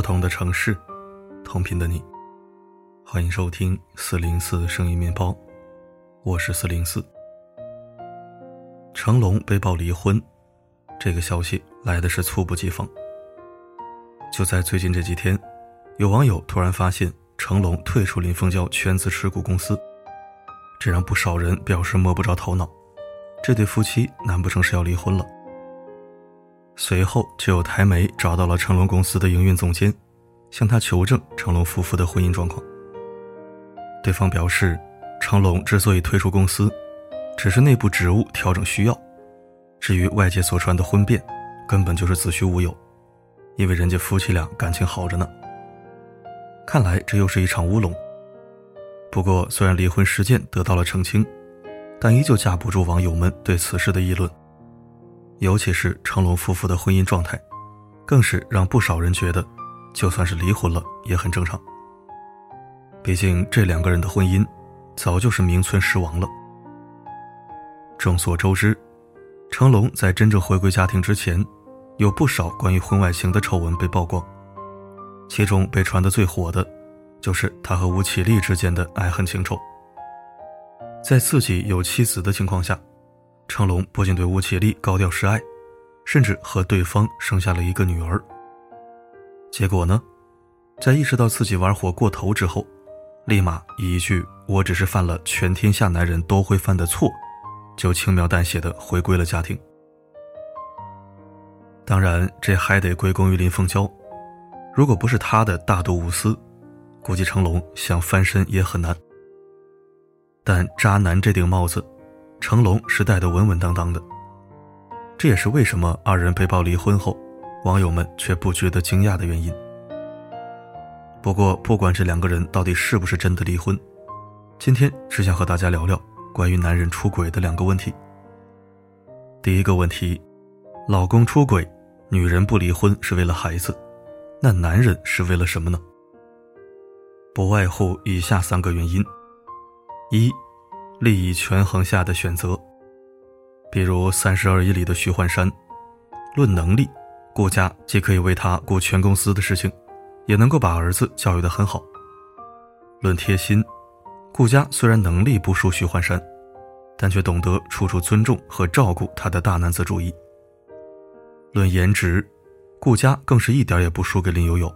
不同的城市，同频的你，欢迎收听四零四声音面包，我是四零四。成龙被曝离婚，这个消息来的是猝不及防。就在最近这几天，有网友突然发现成龙退出林凤娇全资持股公司，这让不少人表示摸不着头脑。这对夫妻难不成是要离婚了？随后就有台媒找到了成龙公司的营运总监，向他求证成龙夫妇的婚姻状况。对方表示，成龙之所以退出公司，只是内部职务调整需要，至于外界所传的婚变，根本就是子虚乌有，因为人家夫妻俩感情好着呢。看来这又是一场乌龙。不过，虽然离婚事件得到了澄清，但依旧架不住网友们对此事的议论。尤其是成龙夫妇的婚姻状态，更是让不少人觉得，就算是离婚了也很正常。毕竟这两个人的婚姻，早就是名存实亡了。众所周知，成龙在真正回归家庭之前，有不少关于婚外情的丑闻被曝光，其中被传得最火的，就是他和吴绮莉之间的爱恨情仇。在自己有妻子的情况下。成龙不仅对吴绮莉高调示爱，甚至和对方生下了一个女儿。结果呢，在意识到自己玩火过头之后，立马一句“我只是犯了全天下男人都会犯的错”，就轻描淡写的回归了家庭。当然，这还得归功于林凤娇，如果不是她的大度无私，估计成龙想翻身也很难。但渣男这顶帽子。成龙是带得稳稳当当的，这也是为什么二人被曝离婚后，网友们却不觉得惊讶的原因。不过，不管这两个人到底是不是真的离婚，今天只想和大家聊聊关于男人出轨的两个问题。第一个问题，老公出轨，女人不离婚是为了孩子，那男人是为了什么呢？不外乎以下三个原因：一。利益权衡下的选择，比如《三十而已》里的徐焕山，论能力，顾家既可以为他顾全公司的事情，也能够把儿子教育得很好；论贴心，顾家虽然能力不输徐焕山，但却懂得处处尊重和照顾他的大男子主义；论颜值，顾家更是一点也不输给林有有，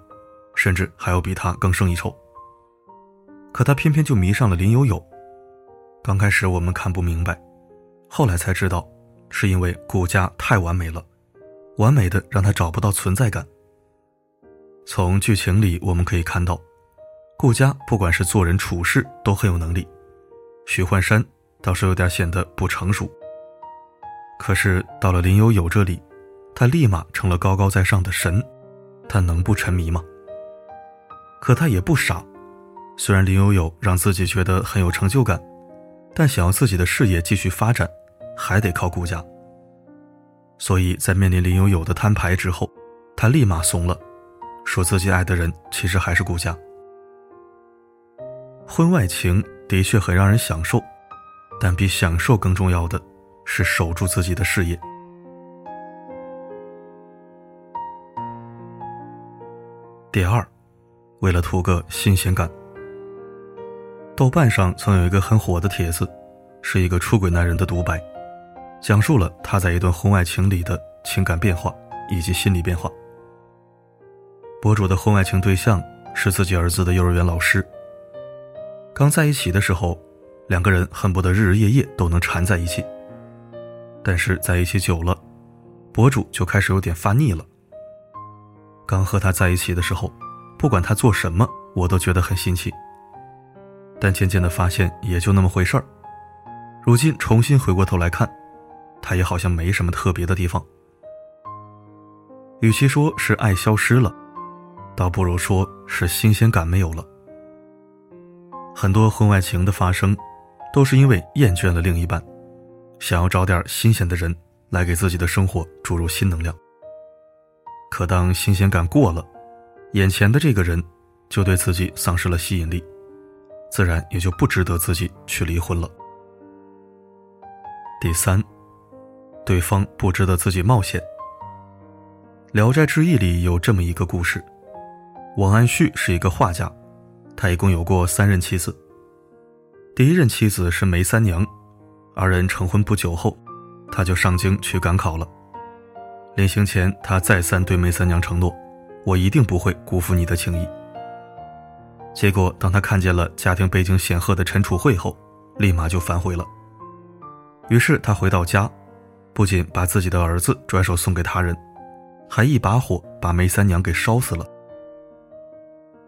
甚至还要比他更胜一筹。可他偏偏就迷上了林有有。刚开始我们看不明白，后来才知道，是因为顾家太完美了，完美的让他找不到存在感。从剧情里我们可以看到，顾家不管是做人处事都很有能力，许幻山倒是有点显得不成熟。可是到了林有有这里，他立马成了高高在上的神，他能不沉迷吗？可他也不傻，虽然林有有让自己觉得很有成就感。但想要自己的事业继续发展，还得靠顾家。所以在面临林有有的摊牌之后，他立马怂了，说自己爱的人其实还是顾家。婚外情的确很让人享受，但比享受更重要的是守住自己的事业。第二，为了图个新鲜感。豆瓣上曾有一个很火的帖子，是一个出轨男人的独白，讲述了他在一段婚外情里的情感变化以及心理变化。博主的婚外情对象是自己儿子的幼儿园老师。刚在一起的时候，两个人恨不得日日夜夜都能缠在一起。但是在一起久了，博主就开始有点发腻了。刚和他在一起的时候，不管他做什么，我都觉得很新奇。但渐渐的发现也就那么回事儿。如今重新回过头来看，他也好像没什么特别的地方。与其说是爱消失了，倒不如说是新鲜感没有了。很多婚外情的发生，都是因为厌倦了另一半，想要找点新鲜的人来给自己的生活注入新能量。可当新鲜感过了，眼前的这个人就对自己丧失了吸引力。自然也就不值得自己去离婚了。第三，对方不值得自己冒险。《聊斋志异》里有这么一个故事：王安旭是一个画家，他一共有过三任妻子。第一任妻子是梅三娘，二人成婚不久后，他就上京去赶考了。临行前，他再三对梅三娘承诺：“我一定不会辜负你的情谊。”结果，当他看见了家庭背景显赫的陈楚慧后，立马就反悔了。于是他回到家，不仅把自己的儿子转手送给他人，还一把火把梅三娘给烧死了。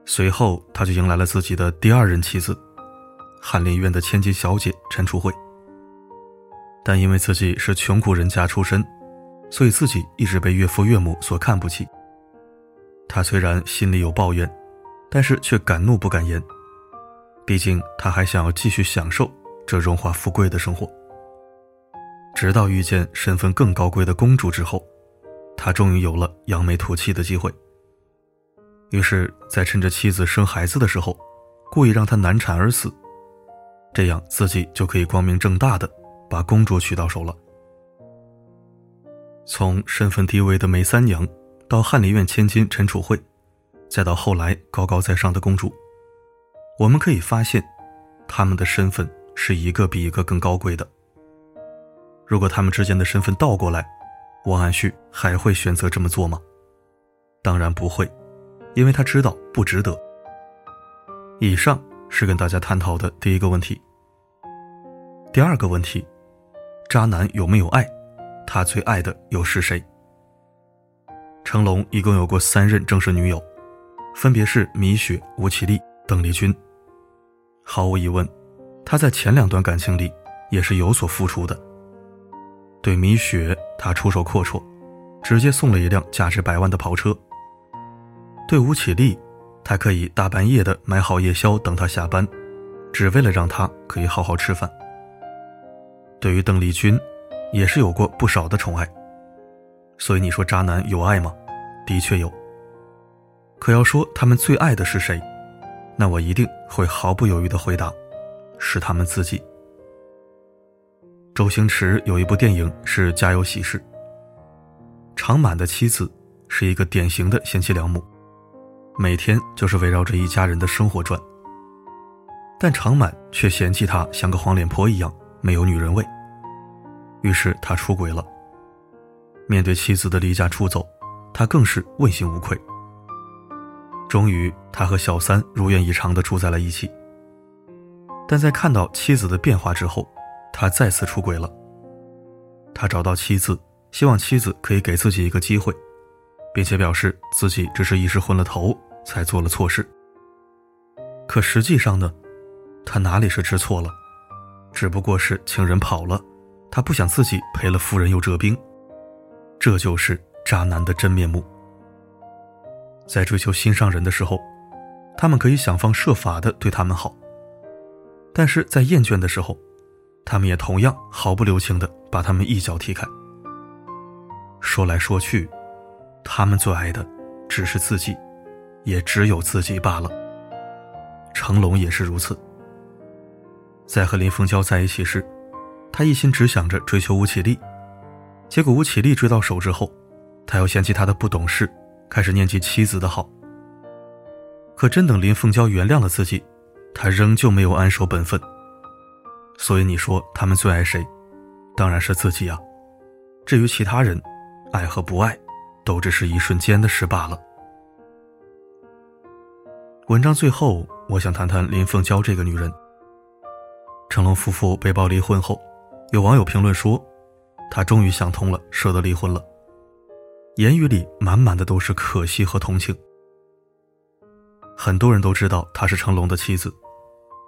随后，他就迎来了自己的第二任妻子，翰林院的千金小姐陈楚慧。但因为自己是穷苦人家出身，所以自己一直被岳父岳母所看不起。他虽然心里有抱怨，但是却敢怒不敢言，毕竟他还想要继续享受这荣华富贵的生活。直到遇见身份更高贵的公主之后，他终于有了扬眉吐气的机会。于是，在趁着妻子生孩子的时候，故意让她难产而死，这样自己就可以光明正大的把公主娶到手了。从身份低微的梅三娘，到翰林院千金陈楚慧，再到后来高高在上的公主，我们可以发现，他们的身份是一个比一个更高贵的。如果他们之间的身份倒过来，王安旭还会选择这么做吗？当然不会。因为他知道不值得。以上是跟大家探讨的第一个问题。第二个问题，渣男有没有爱？他最爱的又是谁？成龙一共有过三任正式女友，分别是米雪、吴绮莉、邓丽君。毫无疑问，他在前两段感情里也是有所付出的。对米雪，他出手阔绰，直接送了一辆价值百万的跑车。对吴绮莉，他可以大半夜的买好夜宵等她下班，只为了让她可以好好吃饭。对于邓丽君，也是有过不少的宠爱。所以你说渣男有爱吗？的确有。可要说他们最爱的是谁，那我一定会毫不犹豫的回答，是他们自己。周星驰有一部电影是《家有喜事》，常满的妻子是一个典型的贤妻良母。每天就是围绕着一家人的生活转，但常满却嫌弃他像个黄脸婆一样没有女人味，于是他出轨了。面对妻子的离家出走，他更是问心无愧。终于，他和小三如愿以偿的住在了一起。但在看到妻子的变化之后，他再次出轨了。他找到妻子，希望妻子可以给自己一个机会，并且表示自己只是一时昏了头。才做了错事。可实际上呢，他哪里是知错了，只不过是情人跑了，他不想自己赔了夫人又折兵。这就是渣男的真面目。在追求心上人的时候，他们可以想方设法的对他们好，但是在厌倦的时候，他们也同样毫不留情的把他们一脚踢开。说来说去，他们最爱的只是自己。也只有自己罢了。成龙也是如此。在和林凤娇在一起时，他一心只想着追求吴绮莉，结果吴绮莉追到手之后，他又嫌弃她的不懂事，开始念及妻子的好。可真等林凤娇原谅了自己，他仍旧没有安守本分。所以你说他们最爱谁？当然是自己啊。至于其他人，爱和不爱，都只是一瞬间的事罢了。文章最后，我想谈谈林凤娇这个女人。成龙夫妇被曝离婚后，有网友评论说：“他终于想通了，舍得离婚了。”言语里满满的都是可惜和同情。很多人都知道她是成龙的妻子，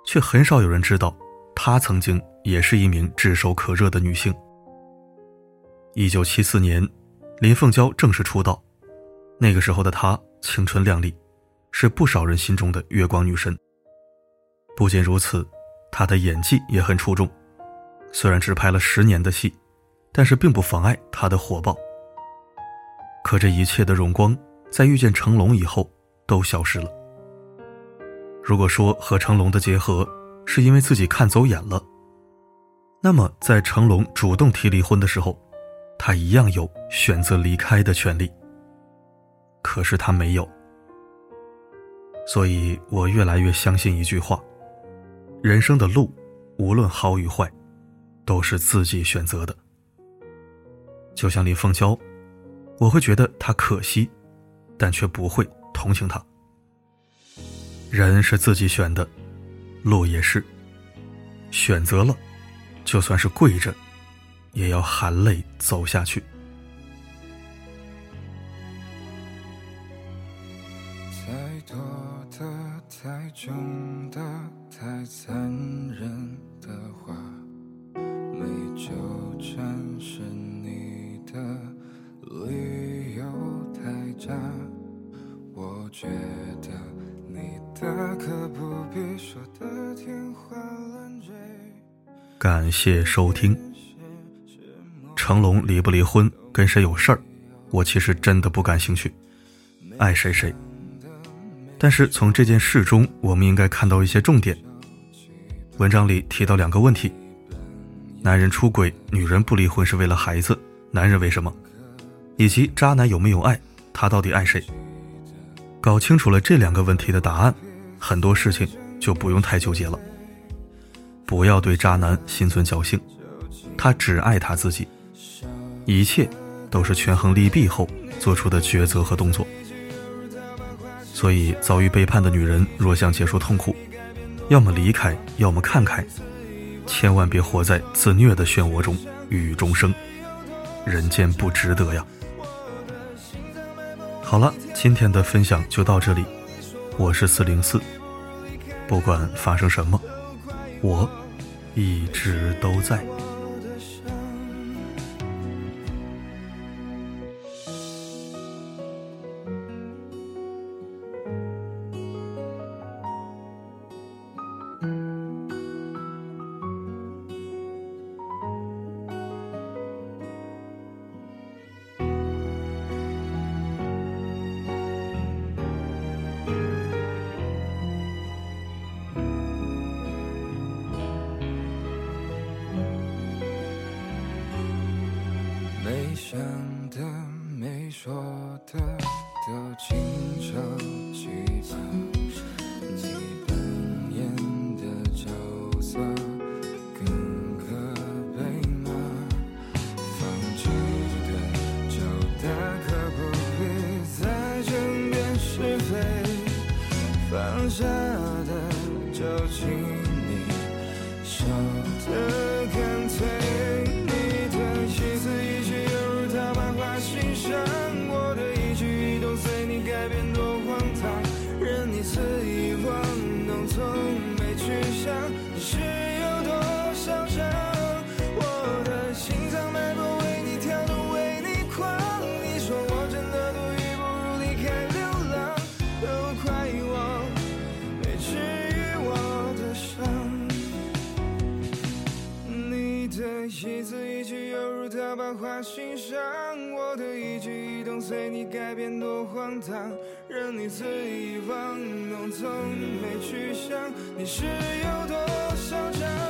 却很少有人知道，她曾经也是一名炙手可热的女性。一九七四年，林凤娇正式出道，那个时候的她青春靓丽。是不少人心中的月光女神。不仅如此，她的演技也很出众。虽然只拍了十年的戏，但是并不妨碍她的火爆。可这一切的荣光，在遇见成龙以后都消失了。如果说和成龙的结合是因为自己看走眼了，那么在成龙主动提离婚的时候，他一样有选择离开的权利。可是他没有。所以我越来越相信一句话：人生的路，无论好与坏，都是自己选择的。就像林凤娇，我会觉得他可惜，但却不会同情他。人是自己选的，路也是。选择了，就算是跪着，也要含泪走下去。太重的、太残忍的话，没纠缠是你的理大可不必说的天花乱坠感谢收听。成龙离不离婚，跟谁有事儿，我其实真的不感兴趣，爱谁谁。但是从这件事中，我们应该看到一些重点。文章里提到两个问题：男人出轨，女人不离婚是为了孩子，男人为什么？以及渣男有没有爱，他到底爱谁？搞清楚了这两个问题的答案，很多事情就不用太纠结了。不要对渣男心存侥幸，他只爱他自己，一切都是权衡利弊后做出的抉择和动作。所以，遭遇背叛的女人若想结束痛苦，要么离开，要么看开，千万别活在自虐的漩涡中郁郁终生，人间不值得呀！好了，今天的分享就到这里，我是四零四，不管发生什么，我一直都在。的，一字一句犹如刀疤划心上，我的一举一动随你改变多荒唐，任你肆意玩弄，从没去想你是有多嚣张。